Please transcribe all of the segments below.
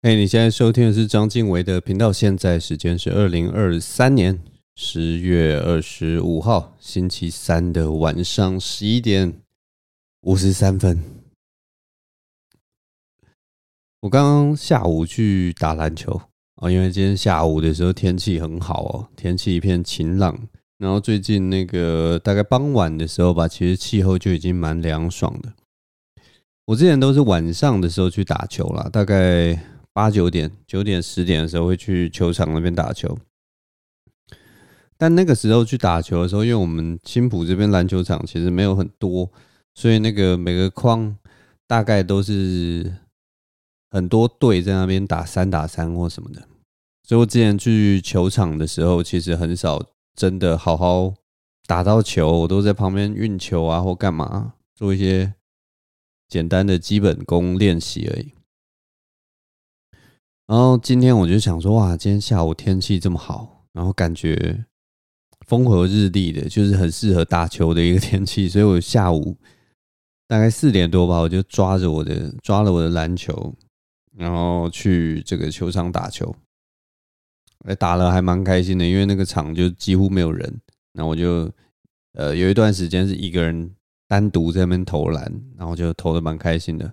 嘿，你现在收听的是章晋唯的频道。现在时间是二零二三年十月二十五号星期三的晚上十一点五十三分。我刚刚下午去打篮球啊，因为今天下午的时候天气很好哦，天气一片晴朗。然后最近那个大概傍晚的时候吧，其实气候就已经蛮凉爽的。我之前都是晚上的时候去打球啦，大概。八九点、九点、十点的时候会去球场那边打球，但那个时候去打球的时候，因为我们青埔这边篮球场其实没有很多，所以那个每个框大概都是很多队在那边打三打三或什么的，所以我之前去球场的时候，其实很少真的好好打到球，我都在旁边运球啊或干嘛，做一些简单的基本功练习而已。然后今天我就想说，哇，今天下午天气这么好，然后感觉风和日丽的，就是很适合打球的一个天气，所以我下午大概四点多吧，我就抓着我的抓了我的篮球，然后去这个球场打球，打了还蛮开心的，因为那个场就几乎没有人，那我就呃有一段时间是一个人单独在那边投篮，然后就投的蛮开心的。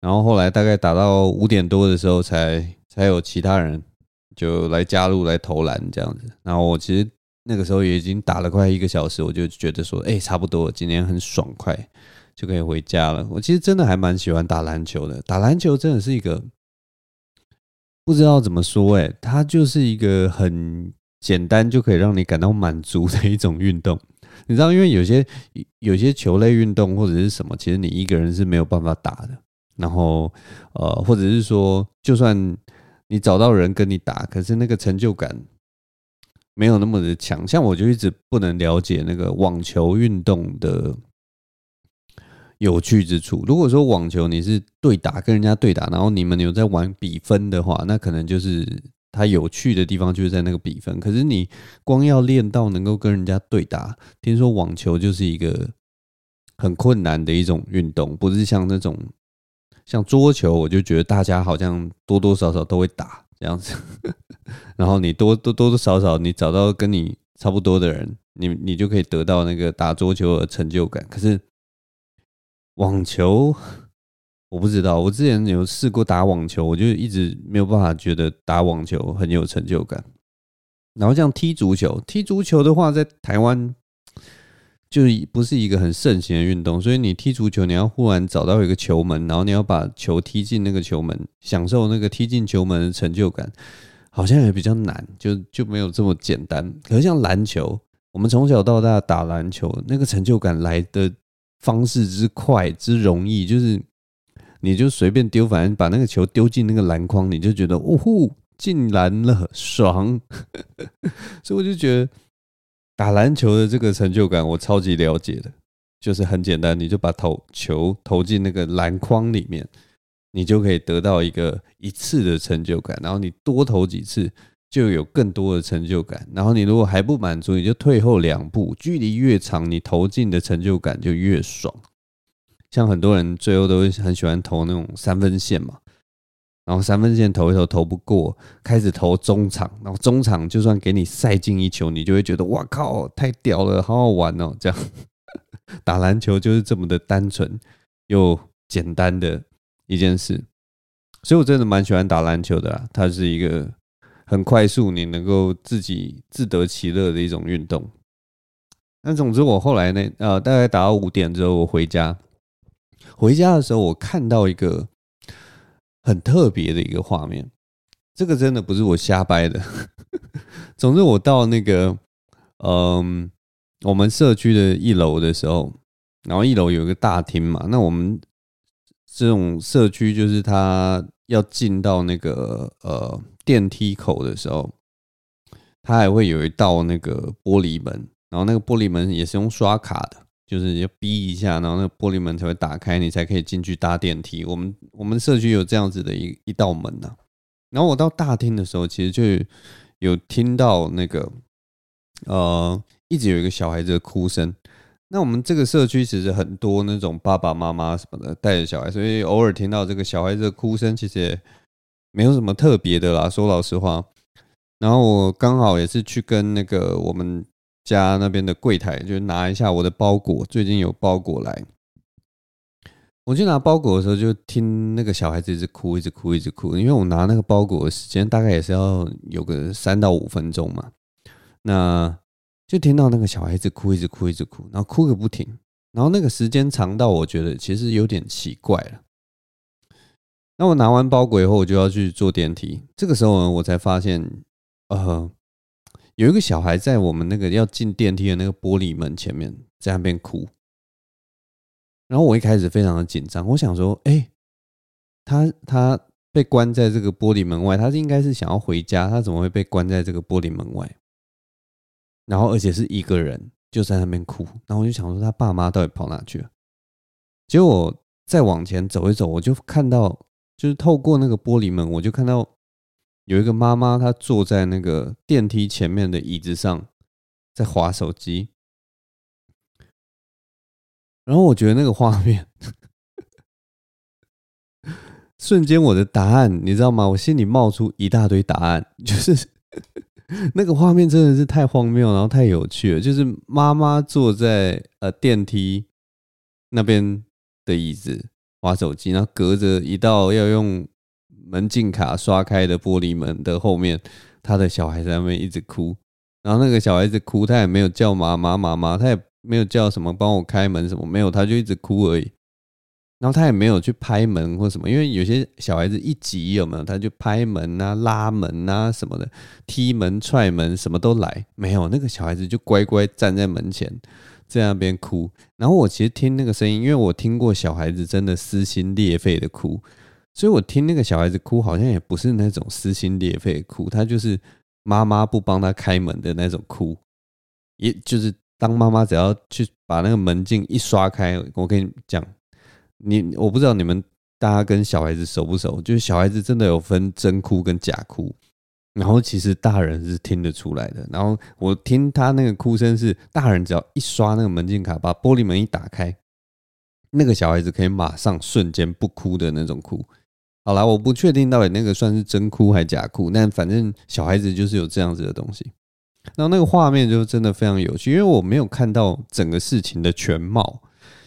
然后后来大概打到五点多的时候，才才有其他人就来加入来投篮这样子。然后我其实那个时候也已经打了快一个小时，我就觉得说，哎，差不多今天很爽快，就可以回家了。我其实真的还蛮喜欢打篮球的，打篮球真的是一个不知道怎么说，哎，它就是一个很简单就可以让你感到满足的一种运动。你知道，因为有些有些球类运动或者是什么，其实你一个人是没有办法打的。然后，呃，或者是说，就算你找到人跟你打，可是那个成就感没有那么的强。像我就一直不能了解那个网球运动的有趣之处。如果说网球你是对打，跟人家对打，然后你们有在玩比分的话，那可能就是它有趣的地方就是在那个比分。可是你光要练到能够跟人家对打，听说网球就是一个很困难的一种运动，不是像那种。像桌球，我就觉得大家好像多多少少都会打这样子，然后你多多多多少少你找到跟你差不多的人，你你就可以得到那个打桌球的成就感。可是网球，我不知道，我之前有试过打网球，我就一直没有办法觉得打网球很有成就感。然后像踢足球，踢足球的话，在台湾。就是不是一个很盛行的运动，所以你踢足球，你要忽然找到一个球门，然后你要把球踢进那个球门，享受那个踢进球门的成就感，好像也比较难，就就没有这么简单。可是像篮球，我们从小到大打篮球，那个成就感来的方式之快之容易，就是你就随便丢，反正把那个球丢进那个篮筐，你就觉得呜呼进篮了，爽。所以我就觉得。打篮球的这个成就感，我超级了解的，就是很简单，你就把投球投进那个篮筐里面，你就可以得到一个一次的成就感，然后你多投几次，就有更多的成就感，然后你如果还不满足，你就退后两步，距离越长，你投进的成就感就越爽。像很多人最后都会很喜欢投那种三分线嘛。然后三分线投一投投不过，开始投中场，然后中场就算给你塞进一球，你就会觉得哇靠，太屌了，好好玩哦！这样打篮球就是这么的单纯又简单的一件事，所以我真的蛮喜欢打篮球的啦。它是一个很快速，你能够自己自得其乐的一种运动。那总之，我后来呢，呃，大概打到五点之后，我回家，回家的时候，我看到一个。很特别的一个画面，这个真的不是我瞎掰的。总之，我到那个嗯，我们社区的一楼的时候，然后一楼有一个大厅嘛。那我们这种社区，就是他要进到那个呃电梯口的时候，它还会有一道那个玻璃门，然后那个玻璃门也是用刷卡的。就是要逼一下，然后那个玻璃门才会打开，你才可以进去搭电梯。我们我们社区有这样子的一一道门呐。然后我到大厅的时候，其实就有听到那个呃，一直有一个小孩子的哭声。那我们这个社区其实很多那种爸爸妈妈什么的带着小孩，所以偶尔听到这个小孩子的哭声，其实也没有什么特别的啦。说老实话，然后我刚好也是去跟那个我们家那边的柜台，就拿一下我的包裹，最近有包裹来。我去拿包裹的时候，就听那个小孩子一直哭，一直哭，一直哭。因为我拿那个包裹的时间大概也是要有个三到五分钟嘛，那就听到那个小孩子哭，一直哭，一直哭，然后哭个不停。然后那个时间长到我觉得其实有点奇怪了。那我拿完包裹以后，我就要去坐电梯。这个时候呢，我才发现，呃，有一个小孩在我们那个要进电梯的那个玻璃门前面，在那边哭。然后我一开始非常的紧张，我想说，哎，他他被关在这个玻璃门外，他是应该是想要回家，他怎么会被关在这个玻璃门外？然后而且是一个人就在那边哭，然后我就想说，他爸妈到底跑哪去了？结果再往前走一走，我就看到，就是透过那个玻璃门，我就看到有一个妈妈，她坐在那个电梯前面的椅子上，在滑手机。然后我觉得那个画面，瞬间我的答案你知道吗？我心里冒出一大堆答案，就是那个画面真的是太荒谬，然后太有趣了。就是妈妈坐在呃电梯那边的椅子滑手机，然后隔着一道要用门禁卡刷开的玻璃门的后面，他的小孩在那边一直哭，然后那个小孩子哭，他也没有叫妈妈妈妈，他也。没有叫什么帮我开门什么，没有，他就一直哭而已。然后他也没有去拍门或什么，因为有些小孩子一急有没有，他就拍门啊、拉门啊什么的，踢门、踹门什么都来。没有，那个小孩子就乖乖站在门前，在那边哭。然后我其实听那个声音，因为我听过小孩子真的撕心裂肺的哭，所以我听那个小孩子哭，好像也不是那种撕心裂肺的哭，他就是妈妈不帮他开门的那种哭，也就是。当妈妈只要去把那个门禁一刷开，我跟你讲，你我不知道你们大家跟小孩子熟不熟？就是小孩子真的有分真哭跟假哭，然后其实大人是听得出来的。然后我听他那个哭声是，大人只要一刷那个门禁卡，把玻璃门一打开，那个小孩子可以马上瞬间不哭的那种哭。好啦，我不确定到底那个算是真哭还是假哭，但反正小孩子就是有这样子的东西。然后那个画面就真的非常有趣，因为我没有看到整个事情的全貌。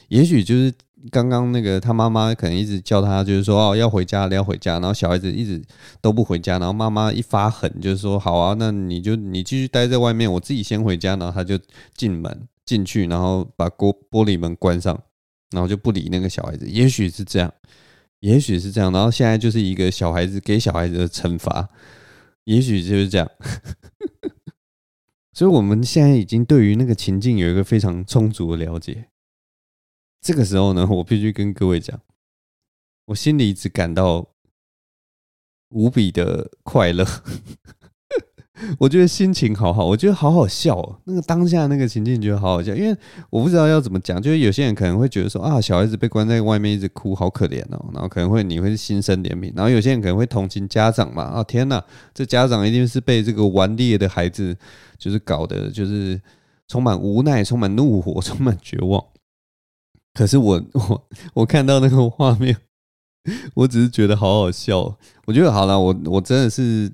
也许就是刚刚那个他妈妈可能一直叫他，就是说哦要回家，要回家。然后小孩子一直都不回家，然后妈妈一发狠，就是说好啊，那你就你继续待在外面，我自己先回家。然后他就进门进去，然后把玻玻璃门关上，然后就不理那个小孩子。也许是这样，也许是这样。然后现在就是一个小孩子给小孩子的惩罚，也许就是这样。所以，我们现在已经对于那个情境有一个非常充足的了解。这个时候呢，我必须跟各位讲，我心里只感到无比的快乐。我觉得心情好好，我觉得好好笑哦。那个当下那个情境觉得好好笑，因为我不知道要怎么讲。就是有些人可能会觉得说啊，小孩子被关在外面一直哭，好可怜哦。然后可能会你会心生怜悯，然后有些人可能会同情家长嘛。啊天哪，这家长一定是被这个顽劣的孩子就是搞得就是充满无奈、充满怒火、充满绝望。可是我我我看到那个画面，我只是觉得好好笑。我觉得好了，我我真的是。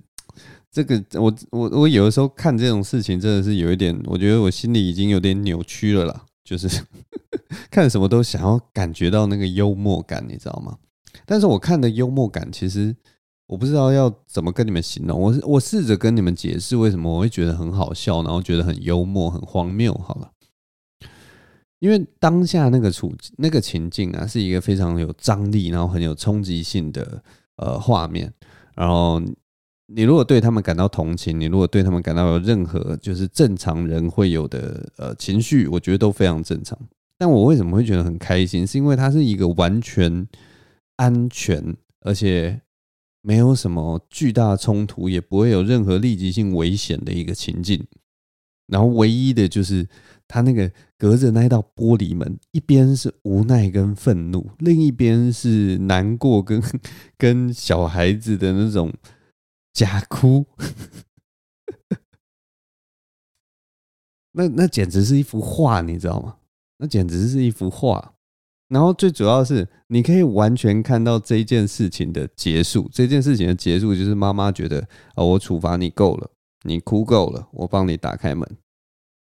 这个我我我有的时候看这种事情真的是有一点，我觉得我心里已经有点扭曲了啦。就是 看什么都想要感觉到那个幽默感，你知道吗？但是我看的幽默感，其实我不知道要怎么跟你们形容。我我试着跟你们解释为什么我会觉得很好笑，然后觉得很幽默、很荒谬。好了，因为当下那个处那个情境啊，是一个非常有张力，然后很有冲击性的呃画面，然后。你如果对他们感到同情，你如果对他们感到有任何就是正常人会有的呃情绪，我觉得都非常正常。但我为什么会觉得很开心？是因为它是一个完全安全，而且没有什么巨大冲突，也不会有任何立即性危险的一个情境。然后唯一的就是他那个隔着那一道玻璃门，一边是无奈跟愤怒，另一边是难过跟 跟小孩子的那种。假哭，那那简直是一幅画，你知道吗？那简直是一幅画。然后最主要是，你可以完全看到这件事情的结束。这件事情的结束就是妈妈觉得啊，我处罚你够了，你哭够了，我帮你打开门。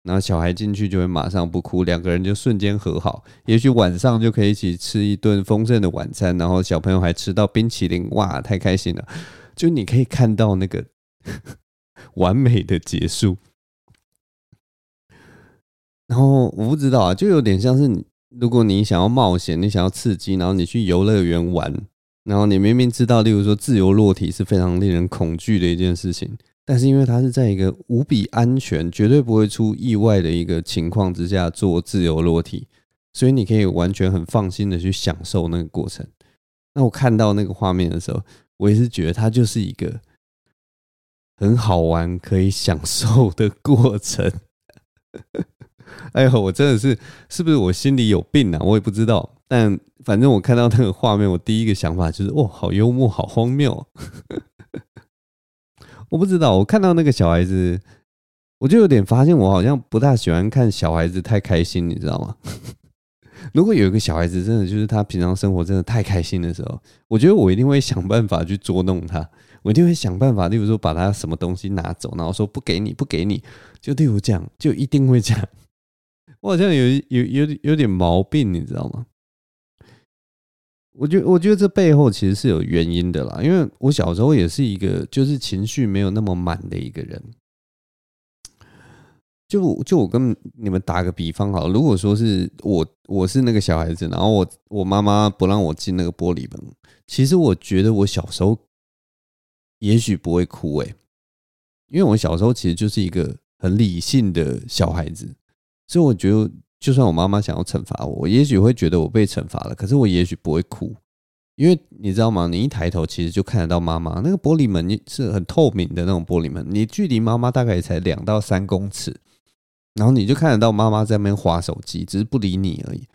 然后小孩进去就会马上不哭，两个人就瞬间和好。也许晚上就可以一起吃一顿丰盛的晚餐，然后小朋友还吃到冰淇淋，哇，太开心了！就你可以看到那个 完美的结束。然后我不知道啊，就有点像是你，如果你想要冒险，你想要刺激，然后你去游乐园玩，然后你明明知道，例如说自由落体是非常令人恐惧的一件事情。但是因为它是在一个无比安全、绝对不会出意外的一个情况之下做自由落体，所以你可以完全很放心的去享受那个过程。那我看到那个画面的时候，我也是觉得它就是一个很好玩、可以享受的过程。哎呦，我真的是是不是我心里有病啊？我也不知道。但反正我看到那个画面，我第一个想法就是：哦，好幽默，好荒谬。我不知道，我看到那个小孩子，我就有点发现，我好像不大喜欢看小孩子太开心，你知道吗？如果有一个小孩子真的就是他平常生活真的太开心的时候，我觉得我一定会想办法去捉弄他，我一定会想办法，例如说把他什么东西拿走，然后说不给你，不给你，就例如这样，就一定会这样。我好像有有有有点毛病，你知道吗？我觉我觉得这背后其实是有原因的啦，因为我小时候也是一个就是情绪没有那么满的一个人。就就我跟你们打个比方好了，如果说是我我是那个小孩子，然后我我妈妈不让我进那个玻璃门，其实我觉得我小时候也许不会哭诶，因为我小时候其实就是一个很理性的小孩子，所以我觉得。就算我妈妈想要惩罚我，我也许会觉得我被惩罚了，可是我也许不会哭，因为你知道吗？你一抬头，其实就看得到妈妈。那个玻璃门是很透明的那种玻璃门，你距离妈妈大概才两到三公尺，然后你就看得到妈妈在那边滑手机，只是不理你而已。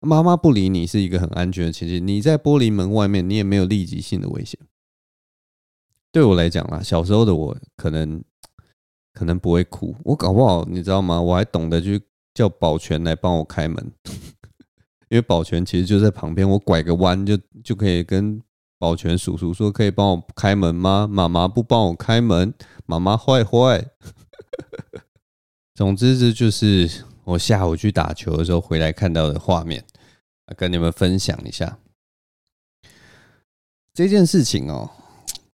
妈妈不理你是一个很安全的情形，你在玻璃门外面，你也没有立即性的危险。对我来讲啦，小时候的我可能可能不会哭，我搞不好你知道吗？我还懂得去。叫保全来帮我开门，因为保全其实就在旁边，我拐个弯就就可以跟保全叔叔说：“可以帮我开门吗？”妈妈不帮我开门，妈妈坏坏。总之，这就是我下午去打球的时候回来看到的画面，跟你们分享一下这件事情哦。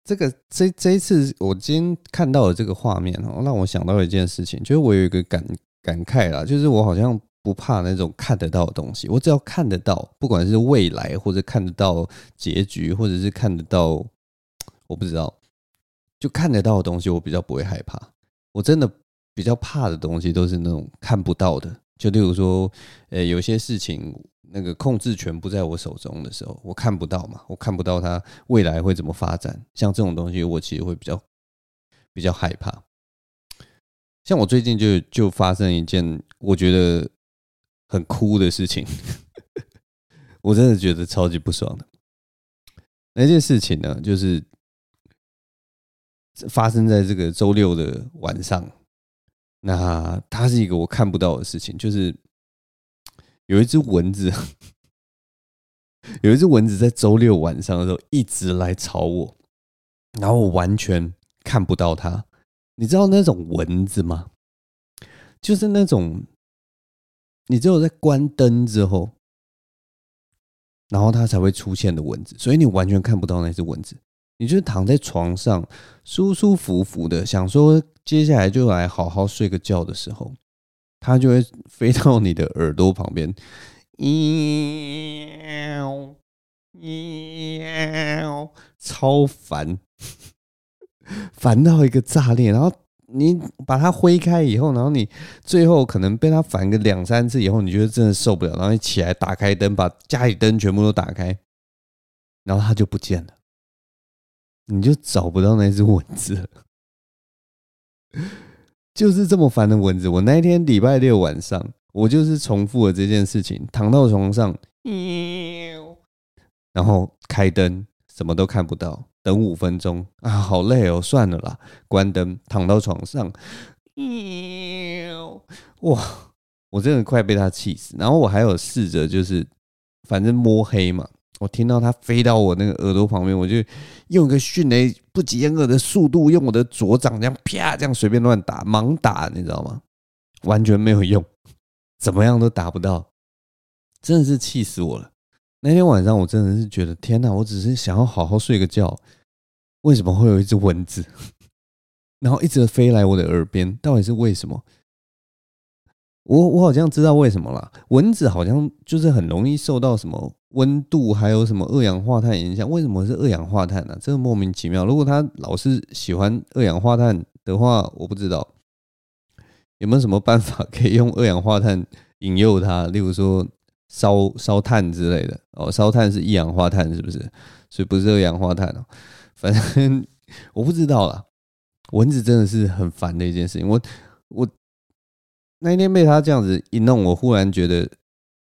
这个这这一次我今天看到的这个画面哦，让我想到一件事情，就是我有一个感。感慨啦，就是我好像不怕那种看得到的东西，我只要看得到，不管是未来或者看得到结局，或者是看得到，我不知道，就看得到的东西，我比较不会害怕。我真的比较怕的东西都是那种看不到的，就例如说，呃，有些事情那个控制权不在我手中的时候，我看不到嘛，我看不到它未来会怎么发展，像这种东西，我其实会比较比较害怕。像我最近就就发生一件我觉得很哭的事情，我真的觉得超级不爽的。那件事情呢，就是发生在这个周六的晚上。那它是一个我看不到的事情，就是 有一只蚊子，有一只蚊子在周六晚上的时候一直来吵我，然后我完全看不到它。你知道那种蚊子吗？就是那种，你只有在关灯之后，然后它才会出现的蚊子，所以你完全看不到那只蚊子。你就是躺在床上，舒舒服服的，想说接下来就来好好睡个觉的时候，它就会飞到你的耳朵旁边，喵喵，超烦。烦到一个炸裂，然后你把它挥开以后，然后你最后可能被它烦个两三次以后，你觉得真的受不了，然后你起来打开灯，把家里灯全部都打开，然后它就不见了，你就找不到那只蚊子了，就是这么烦的蚊子。我那一天礼拜六晚上，我就是重复了这件事情，躺到床上，然后开灯，什么都看不到。等五分钟啊，好累哦，算了啦，关灯，躺到床上，哇，我真的快被他气死。然后我还有试着就是，反正摸黑嘛，我听到它飞到我那个耳朵旁边，我就用一个迅雷不及掩耳的速度，用我的左掌这样啪这样随便乱打，盲打，你知道吗？完全没有用，怎么样都打不到，真的是气死我了。那天晚上我真的是觉得天哪，我只是想要好好睡个觉，为什么会有一只蚊子，然后一直飞来我的耳边？到底是为什么？我我好像知道为什么了。蚊子好像就是很容易受到什么温度，还有什么二氧化碳影响。为什么是二氧化碳呢？这个莫名其妙。如果他老是喜欢二氧化碳的话，我不知道。有没有什么办法可以用二氧化碳引诱它？例如说烧烧炭之类的哦，烧炭是一氧化碳是不是？所以不是二氧化碳哦。反正我不知道啦。蚊子真的是很烦的一件事情。我我那一天被他这样子一弄，我忽然觉得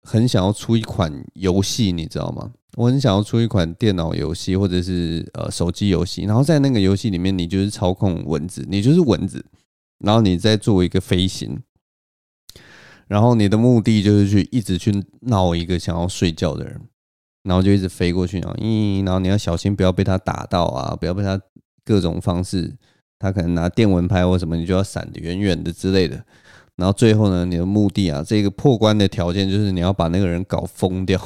很想要出一款游戏，你知道吗？我很想要出一款电脑游戏或者是呃手机游戏，然后在那个游戏里面，你就是操控蚊子，你就是蚊子。然后你再做一个飞行，然后你的目的就是去一直去闹一个想要睡觉的人，然后就一直飞过去，然后咦，然后你要小心不要被他打到啊，不要被他各种方式，他可能拿电蚊拍或什么，你就要闪得远远的之类的。然后最后呢，你的目的啊，这个破关的条件就是你要把那个人搞疯掉，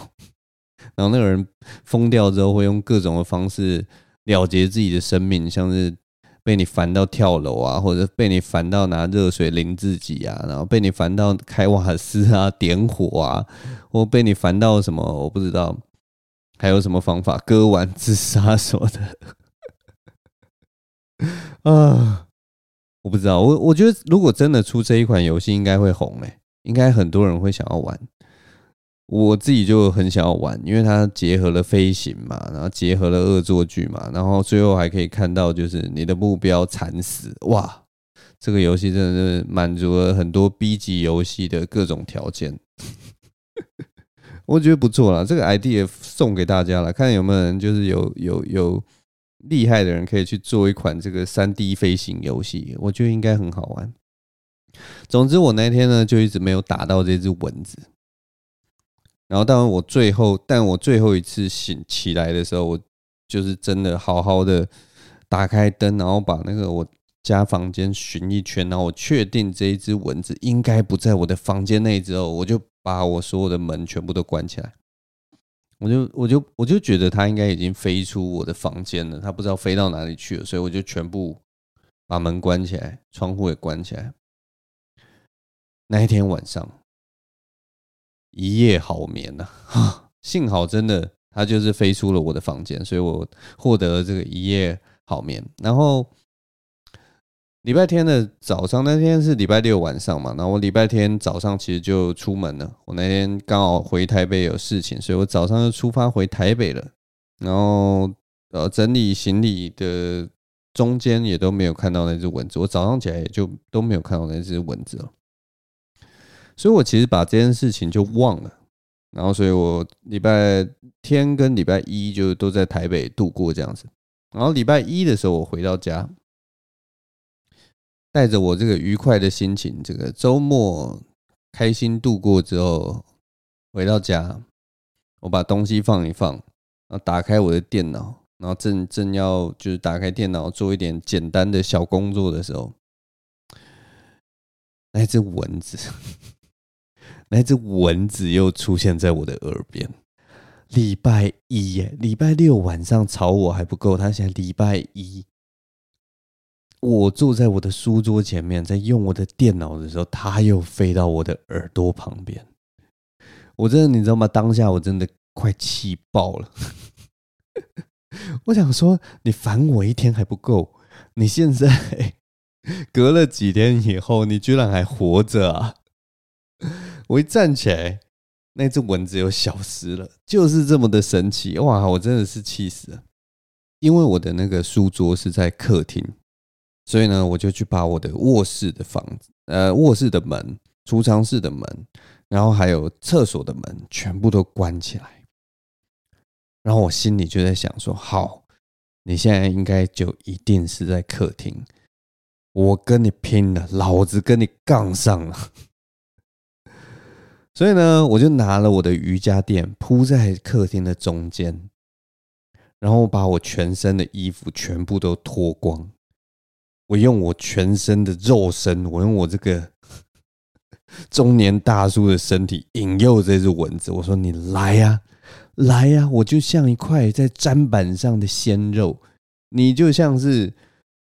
然后那个人疯掉之后会用各种的方式了结自己的生命，像是。被你烦到跳楼啊，或者被你烦到拿热水淋自己啊，然后被你烦到开瓦斯啊、点火啊，或被你烦到什么我不知道，还有什么方法割腕自杀什么的 啊？我不知道，我我觉得如果真的出这一款游戏，应该会红诶，应该很多人会想要玩。我自己就很想要玩，因为它结合了飞行嘛，然后结合了恶作剧嘛，然后最后还可以看到就是你的目标惨死，哇！这个游戏真的是满足了很多 B 级游戏的各种条件，我觉得不错啦。这个 idea 送给大家了，看有没有人就是有有有厉害的人可以去做一款这个 3D 飞行游戏，我觉得应该很好玩。总之，我那天呢就一直没有打到这只蚊子。然后，当我最后，但我最后一次醒起来的时候，我就是真的好好的打开灯，然后把那个我家房间巡一圈，然后我确定这一只蚊子应该不在我的房间内之后，我就把我所有的门全部都关起来。我就我就我就觉得它应该已经飞出我的房间了，它不知道飞到哪里去了，所以我就全部把门关起来，窗户也关起来。那一天晚上。一夜好眠呐，幸好真的，它就是飞出了我的房间，所以我获得了这个一夜好眠。然后礼拜天的早上，那天是礼拜六晚上嘛，然后我礼拜天早上其实就出门了。我那天刚好回台北有事情，所以我早上就出发回台北了。然后呃，整理行李的中间也都没有看到那只蚊子，我早上起来也就都没有看到那只蚊子了。所以，我其实把这件事情就忘了，然后，所以我礼拜天跟礼拜一就都在台北度过这样子。然后礼拜一的时候，我回到家，带着我这个愉快的心情，这个周末开心度过之后，回到家，我把东西放一放，然后打开我的电脑，然后正正要就是打开电脑做一点简单的小工作的时候，那只蚊子。那只蚊子又出现在我的耳边。礼拜一耶，礼拜六晚上吵我还不够，他现在礼拜一，我坐在我的书桌前面，在用我的电脑的时候，它又飞到我的耳朵旁边。我真的，你知道吗？当下我真的快气爆了。我想说，你烦我一天还不够，你现在 隔了几天以后，你居然还活着啊！我一站起来，那只蚊子又消失了，就是这么的神奇哇！我真的是气死了，因为我的那个书桌是在客厅，所以呢，我就去把我的卧室的房子、呃，卧室的门、储藏室的门，然后还有厕所的门全部都关起来。然后我心里就在想说：好，你现在应该就一定是在客厅，我跟你拼了，老子跟你杠上了。所以呢，我就拿了我的瑜伽垫铺在客厅的中间，然后把我全身的衣服全部都脱光。我用我全身的肉身，我用我这个 中年大叔的身体引诱这只蚊子。我说：“你来呀，来呀！我就像一块在砧板上的鲜肉，你就像是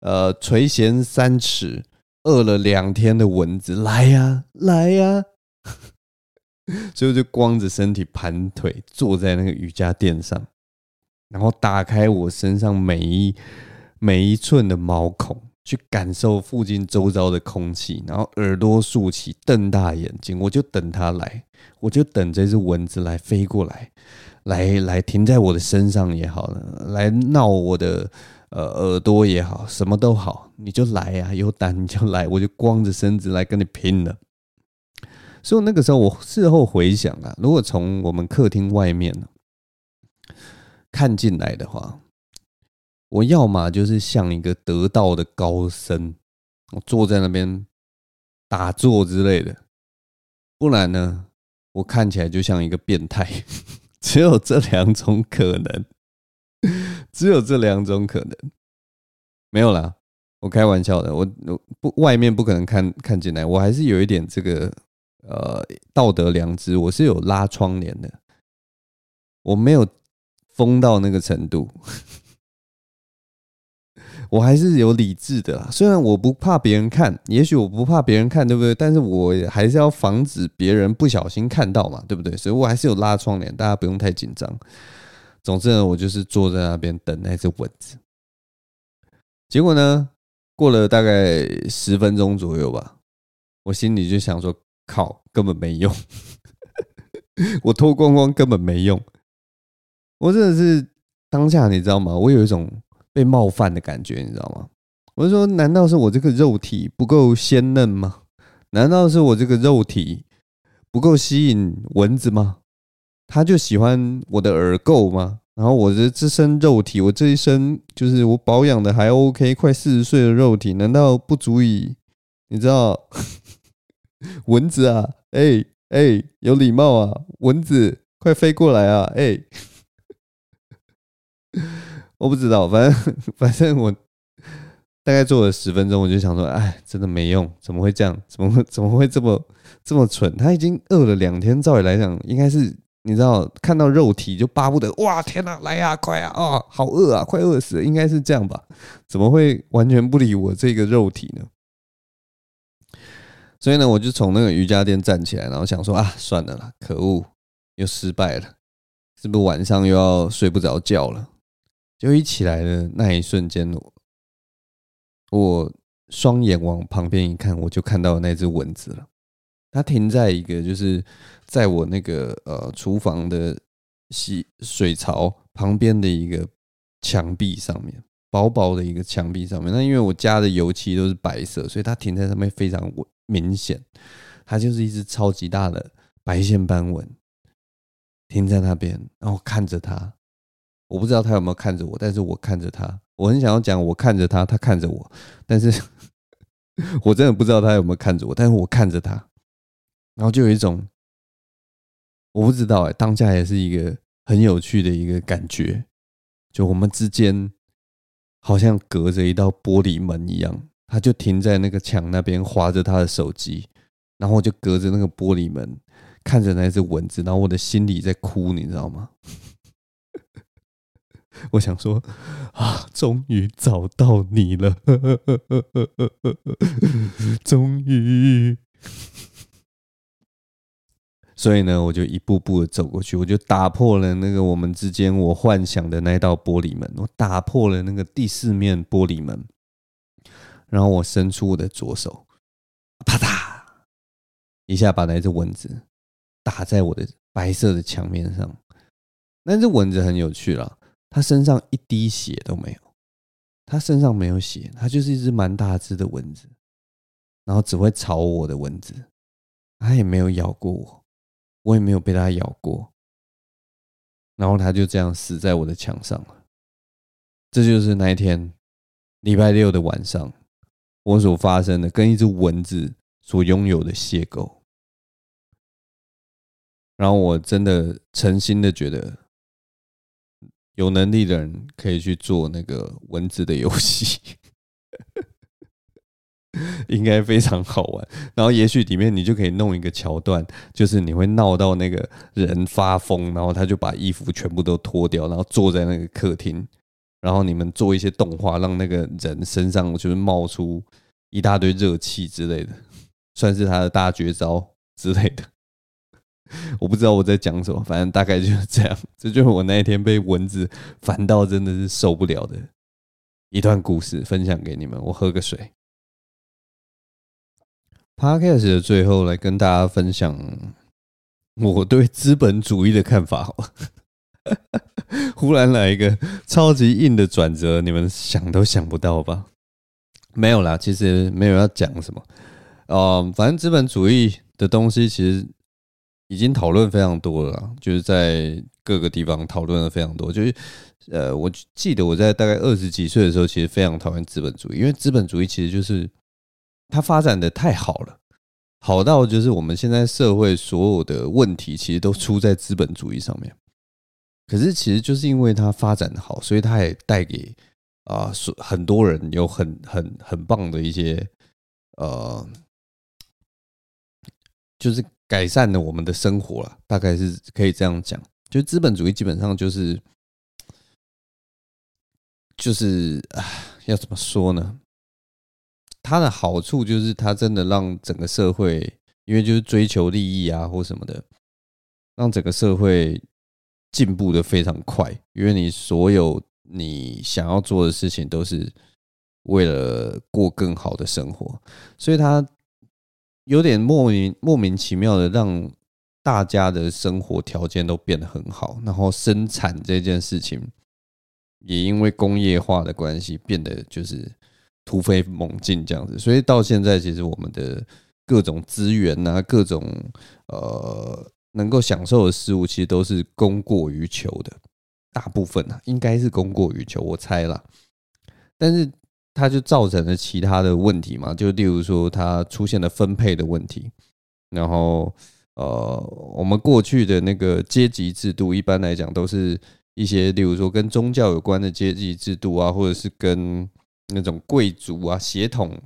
呃垂涎三尺、饿了两天的蚊子。来呀，来呀！” 所以就光着身体盘腿坐在那个瑜伽垫上，然后打开我身上每一每一寸的毛孔。去感受附近周遭的空气，然后耳朵竖起，瞪大眼睛，我就等它来，我就等这只蚊子来飞过来，来来停在我的身上也好，来闹我的呃耳朵也好，什么都好，你就来呀，有胆你就来，我就光着身子来跟你拼了。所以那个时候我事后回想啊，如果从我们客厅外面看进来的话。我要么就是像一个得道的高僧，我坐在那边打坐之类的，不然呢，我看起来就像一个变态。只有这两种可能，只有这两种可能，没有啦，我开玩笑的。我不外面不可能看看进来，我还是有一点这个呃道德良知，我是有拉窗帘的，我没有疯到那个程度。我还是有理智的啦，虽然我不怕别人看，也许我不怕别人看，对不对？但是我还是要防止别人不小心看到嘛，对不对？所以我还是有拉窗帘，大家不用太紧张。总之呢，我就是坐在那边等那只蚊子。结果呢，过了大概十分钟左右吧，我心里就想说：靠，根本没用，我脱光光根本没用。我真的是当下，你知道吗？我有一种。被冒犯的感觉，你知道吗？我就说，难道是我这个肉体不够鲜嫩吗？难道是我这个肉体不够吸引蚊子吗？他就喜欢我的耳垢吗？然后我的这身肉体，我这一身就是我保养的还 OK，快四十岁的肉体，难道不足以？你知道，蚊子啊，哎、欸、哎、有礼貌啊，蚊子，快飞过来啊，哎、我不知道，反正 反正我大概做了十分钟，我就想说，哎，真的没用，怎么会这样？怎么会 怎么会这么这么蠢？他已经饿了两天，照理来讲，应该是你知道，看到肉体就巴不得，哇，天哪，来呀，快呀，啊，好饿啊，快饿死了，应该是这样吧？怎么会完全不理我这个肉体呢？所以呢，我就从那个瑜伽垫站起来，然后想说，啊，算了啦，可恶，又失败了，是不是晚上又要睡不着觉了？就一起来的那一瞬间，我双眼往旁边一看，我就看到那只蚊子了。它停在一个，就是在我那个呃厨房的洗水槽旁边的一个墙壁上面，薄薄的一个墙壁上面。那因为我家的油漆都是白色，所以它停在上面非常明显。它就是一只超级大的白线斑蚊，停在那边，然后看着它。我不知道他有没有看着我，但是我看着他，我很想要讲我看着他，他看着我，但是 我真的不知道他有没有看着我，但是我看着他，然后就有一种我不知道哎，当下也是一个很有趣的一个感觉，就我们之间好像隔着一道玻璃门一样，他就停在那个墙那边划着他的手机，然后我就隔着那个玻璃门看着那只蚊子，然后我的心里在哭，你知道吗？我想说啊，终于找到你了，终于。所以呢，我就一步步的走过去，我就打破了那个我们之间我幻想的那道玻璃门，我打破了那个第四面玻璃门，然后我伸出我的左手，啪嗒一下把那只蚊子打在我的白色的墙面上。那只蚊子很有趣了。他身上一滴血都没有，他身上没有血，他就是一只蛮大只的蚊子，然后只会吵我的蚊子，他也没有咬过我，我也没有被他咬过，然后他就这样死在我的墙上了。这就是那一天礼拜六的晚上，我所发生的跟一只蚊子所拥有的邂逅。然后我真的诚心的觉得，有能力的人可以去做那个文字的游戏。应该非常好玩，然后也许里面你就可以弄一个桥段，就是你会闹到那个人发疯，然后他就把衣服全部都脱掉，然后坐在那个客厅，然后你们做一些动画，让那个人身上就是冒出一大堆热气之类的，算是他的大绝招之类的。我不知道我在讲什么，反正大概就是这样。这就是我那一天被蚊子烦到真的是受不了的一段故事，分享给你们。我喝个水。Podcast 的最后，来跟大家分享我对资本主义的看法。忽然来一个超级硬的转折，你们想都想不到吧？没有啦，其实没有要讲什么。嗯，反正资本主义的东西其实已经讨论非常多了，就是在各个地方讨论了非常多。就是呃，我记得我在大概二十几岁的时候，其实非常讨厌资本主义，因为资本主义其实就是。它发展的太好了，好到就是我们现在社会所有的问题，其实都出在资本主义上面。可是，其实就是因为它发展的好，所以它也带给啊，很多人有很很很棒的一些呃，就是改善了我们的生活了。大概是可以这样讲，就资本主义基本上就是就是啊，要怎么说呢？它的好处就是，它真的让整个社会，因为就是追求利益啊或什么的，让整个社会进步的非常快。因为你所有你想要做的事情，都是为了过更好的生活，所以它有点莫名莫名其妙的让大家的生活条件都变得很好，然后生产这件事情也因为工业化的关系变得就是。突飞猛进这样子，所以到现在其实我们的各种资源呐，各种呃能够享受的事物，其实都是供过于求的，大部分啊应该是供过于求，我猜啦。但是它就造成了其他的问题嘛，就例如说它出现了分配的问题，然后呃我们过去的那个阶级制度，一般来讲都是一些例如说跟宗教有关的阶级制度啊，或者是跟那种贵族啊，血统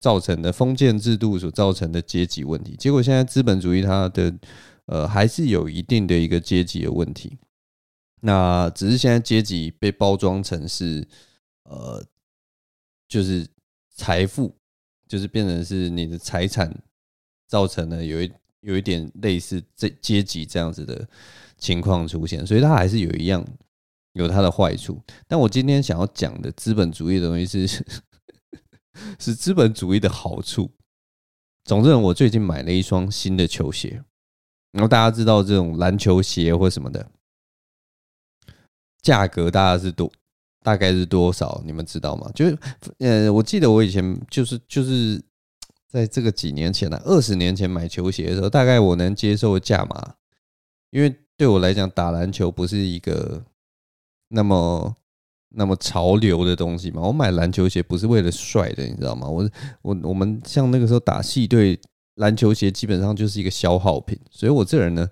造成的封建制度所造成的阶级问题，结果现在资本主义它的呃还是有一定的一个阶级的问题，那只是现在阶级被包装成是呃就是财富，就是变成是你的财产造成了有一有一点类似这阶级这样子的情况出现，所以它还是有一样。有它的坏处，但我今天想要讲的资本主义的东西是 是资本主义的好处。总之，我最近买了一双新的球鞋，然后大家知道这种篮球鞋或什么的价格，大概是多大概是多少？你们知道吗？就是呃，我记得我以前就是就是在这个几年前呢，二十年前买球鞋的时候，大概我能接受的价码，因为对我来讲，打篮球不是一个。那么，那么潮流的东西嘛，我买篮球鞋不是为了帅的，你知道吗？我我我们像那个时候打系队，篮球鞋基本上就是一个消耗品，所以我这人呢，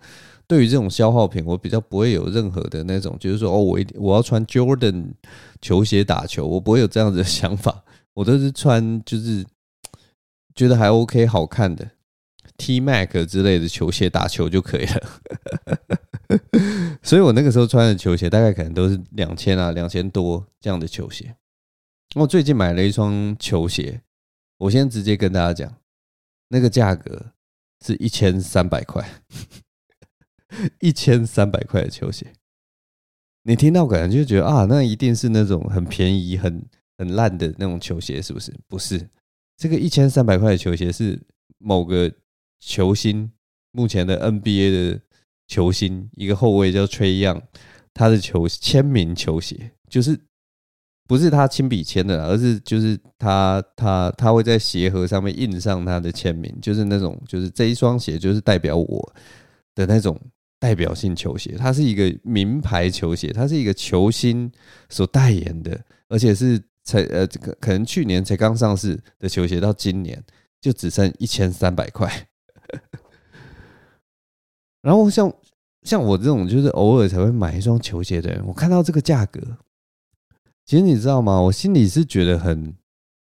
对于这种消耗品，我比较不会有任何的那种，就是说哦，我一我要穿 Jordan 球鞋打球，我不会有这样子的 想法，我都是穿就是觉得还 OK 好看的 T Mac 之类的球鞋打球就可以了。所以我那个时候穿的球鞋大概可能都是两千啊，两千多这样的球鞋。我最近买了一双球鞋，我先直接跟大家讲，那个价格是一千三百块，一千三百块的球鞋。你听到可能就觉得啊，那一定是那种很便宜、很很烂的那种球鞋，是不是？不是，这个一千三百块的球鞋是某个球星目前的 NBA 的。球星一个后卫叫 Trae Young，他的球签名球鞋就是不是他亲笔签的，而是就是他他他会在鞋盒上面印上他的签名，就是那种就是这一双鞋就是代表我的那种代表性球鞋，它是一个名牌球鞋，它是一个球星所代言的，而且是才呃可可能去年才刚上市的球鞋，到今年就只剩一千三百块。然后像像我这种就是偶尔才会买一双球鞋的人，我看到这个价格，其实你知道吗？我心里是觉得很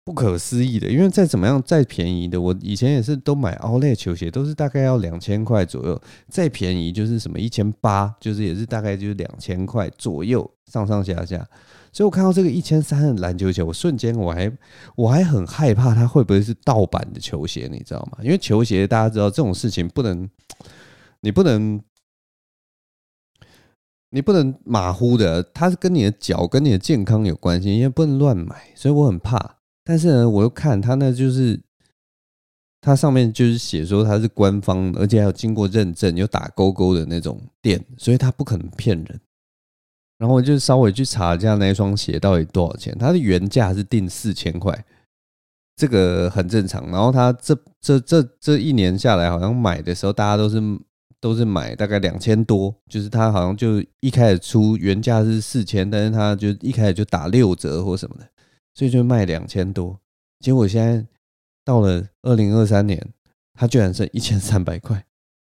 不可思议的，因为再怎么样再便宜的，我以前也是都买 Outlet 球鞋，都是大概要两千块左右，再便宜就是什么一千八，就是也是大概就是两千块左右，上上下下。所以我看到这个一千三的篮球鞋，我瞬间我还我还很害怕它会不会是盗版的球鞋，你知道吗？因为球鞋大家知道这种事情不能，你不能，你不能马虎的，它是跟你的脚跟你的健康有关系，因为不能乱买，所以我很怕。但是呢，我又看它那就是，它上面就是写说它是官方，而且还有经过认证，有打勾勾的那种店，所以它不可能骗人。然后我就稍微去查一下那一双鞋到底多少钱，它的原价是定四千块，这个很正常。然后它这这这这一年下来，好像买的时候大家都是都是买大概两千多，就是它好像就一开始出原价是四千，但是它就一开始就打六折或什么的，所以就卖两千多。结果现在到了二零二三年，它居然剩一千三百块，然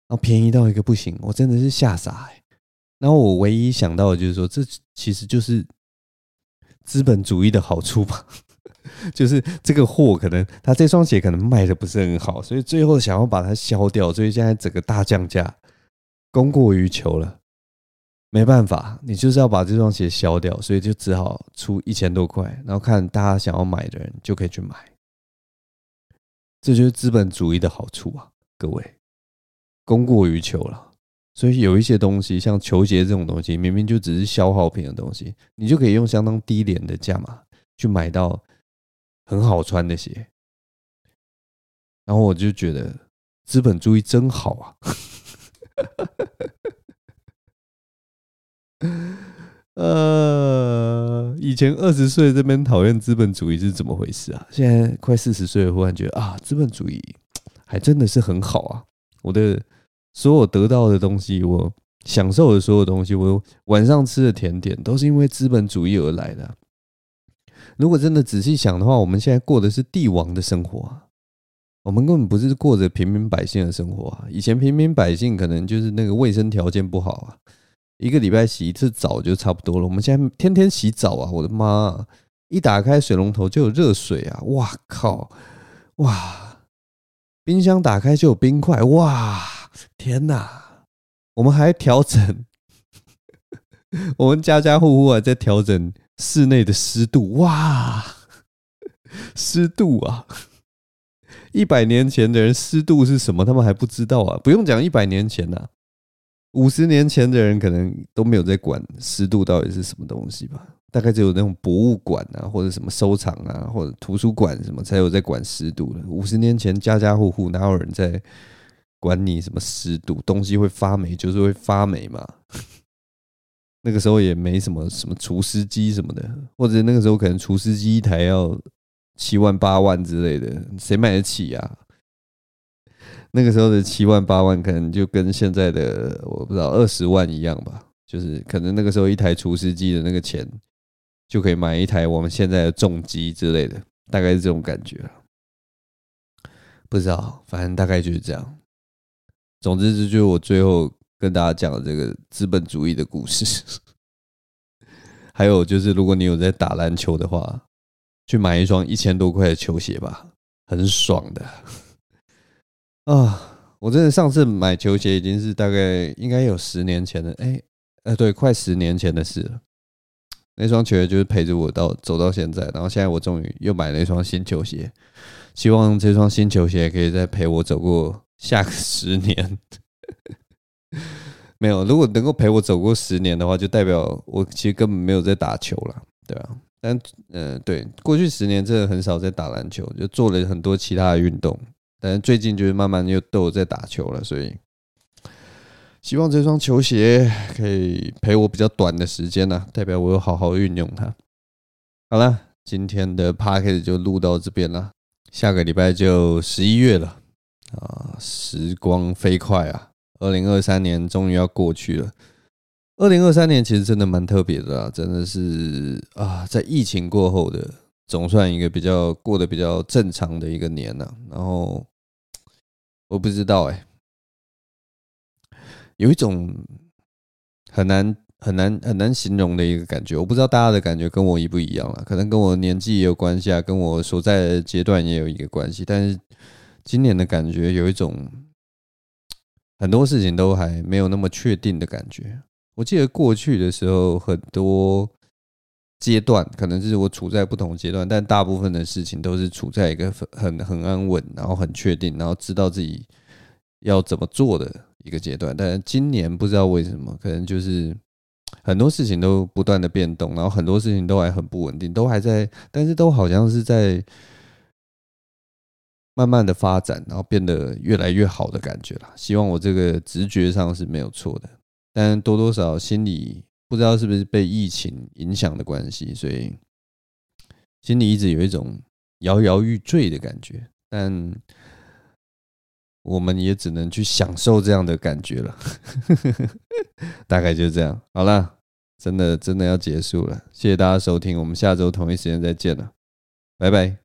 后便宜到一个不行，我真的是吓傻哎。然后我唯一想到的就是说，这其实就是资本主义的好处吧，就是这个货可能他这双鞋可能卖的不是很好，所以最后想要把它销掉，所以现在整个大降价，供过于求了，没办法，你就是要把这双鞋销掉，所以就只好出一千多块，然后看大家想要买的人就可以去买，这就是资本主义的好处啊，各位，供过于求了。所以有一些东西，像球鞋这种东西，明明就只是消耗品的东西，你就可以用相当低廉的价码去买到很好穿的鞋。然后我就觉得资本主义真好啊！呃，以前二十岁这边讨厌资本主义是怎么回事啊？现在快四十岁了，忽然觉得啊，资本主义还真的是很好啊！我的。所有得到的东西，我享受的所有东西，我晚上吃的甜点，都是因为资本主义而来的。如果真的仔细想的话，我们现在过的是帝王的生活啊，我们根本不是过着平民百姓的生活啊。以前平民百姓可能就是那个卫生条件不好啊，一个礼拜洗一次澡就差不多了。我们现在天天洗澡啊，我的妈，一打开水龙头就有热水啊，哇靠，哇，冰箱打开就有冰块，哇。天哪！我们还调整，我们家家户户还在调整室内的湿度。哇，湿度啊！一百年前的人湿度是什么？他们还不知道啊！不用讲一百年前呐，五十年前的人可能都没有在管湿度到底是什么东西吧？大概只有那种博物馆啊，或者什么收藏啊，或者图书馆什么才有在管湿度的。五十年前，家家户户哪有人在？管你什么湿度，东西会发霉就是会发霉嘛。那个时候也没什么什么除湿机什么的，或者那个时候可能除湿机一台要七万八万之类的，谁买得起呀？那个时候的七万八万可能就跟现在的我不知道二十万一样吧，就是可能那个时候一台除湿机的那个钱就可以买一台我们现在的重机之类的，大概是这种感觉。不知道，反正大概就是这样。总之，这就是我最后跟大家讲的这个资本主义的故事。还有就是，如果你有在打篮球的话，去买一双一千多块的球鞋吧，很爽的。啊，我真的上次买球鞋已经是大概应该有十年前的，哎，呃，对，快十年前的事了。那双球鞋就是陪着我到走到现在，然后现在我终于又买了一双新球鞋，希望这双新球鞋可以再陪我走过。下个 十年没有，如果能够陪我走过十年的话，就代表我其实根本没有在打球了，对吧？但、呃，对，过去十年真的很少在打篮球，就做了很多其他的运动。但是最近就是慢慢又都有在打球了，所以希望这双球鞋可以陪我比较短的时间呢，代表我有好好运用它。好了，今天的 podcast 就录到这边了，下个礼拜就十一月了。啊，时光飞快啊！二零二三年终于要过去了。二零二三年其实真的蛮特别的啊，真的是啊，在疫情过后的总算一个比较过得比较正常的一个年了。然后我不知道哎，有一种很难很难很难形容的一个感觉。我不知道大家的感觉跟我一不一样了，可能跟我年纪也有关系啊，跟我所在的阶段也有一个关系。但是今年的感觉有一种很多事情都还没有那么确定的感觉。我记得过去的时候很多。阶段可能就是我处在不同阶段，但大部分的事情都是处在一个很很安稳，然后很确定，然后知道自己要怎么做的一个阶段。但今年不知道为什么，可能就是很多事情都不断的变动，然后很多事情都还很不稳定，都还在，但是都好像是在慢慢的发展，然后变得越来越好的感觉啦。希望我这个直觉上是没有错的，但多多少少心里。不知道是不是被疫情影响的关系，所以心里一直有一种摇摇欲坠的感觉。但我们也只能去享受这样的感觉了。大概就这样，好了，真的真的要结束了。谢谢大家收听，我们下周同一时间再见了，拜拜。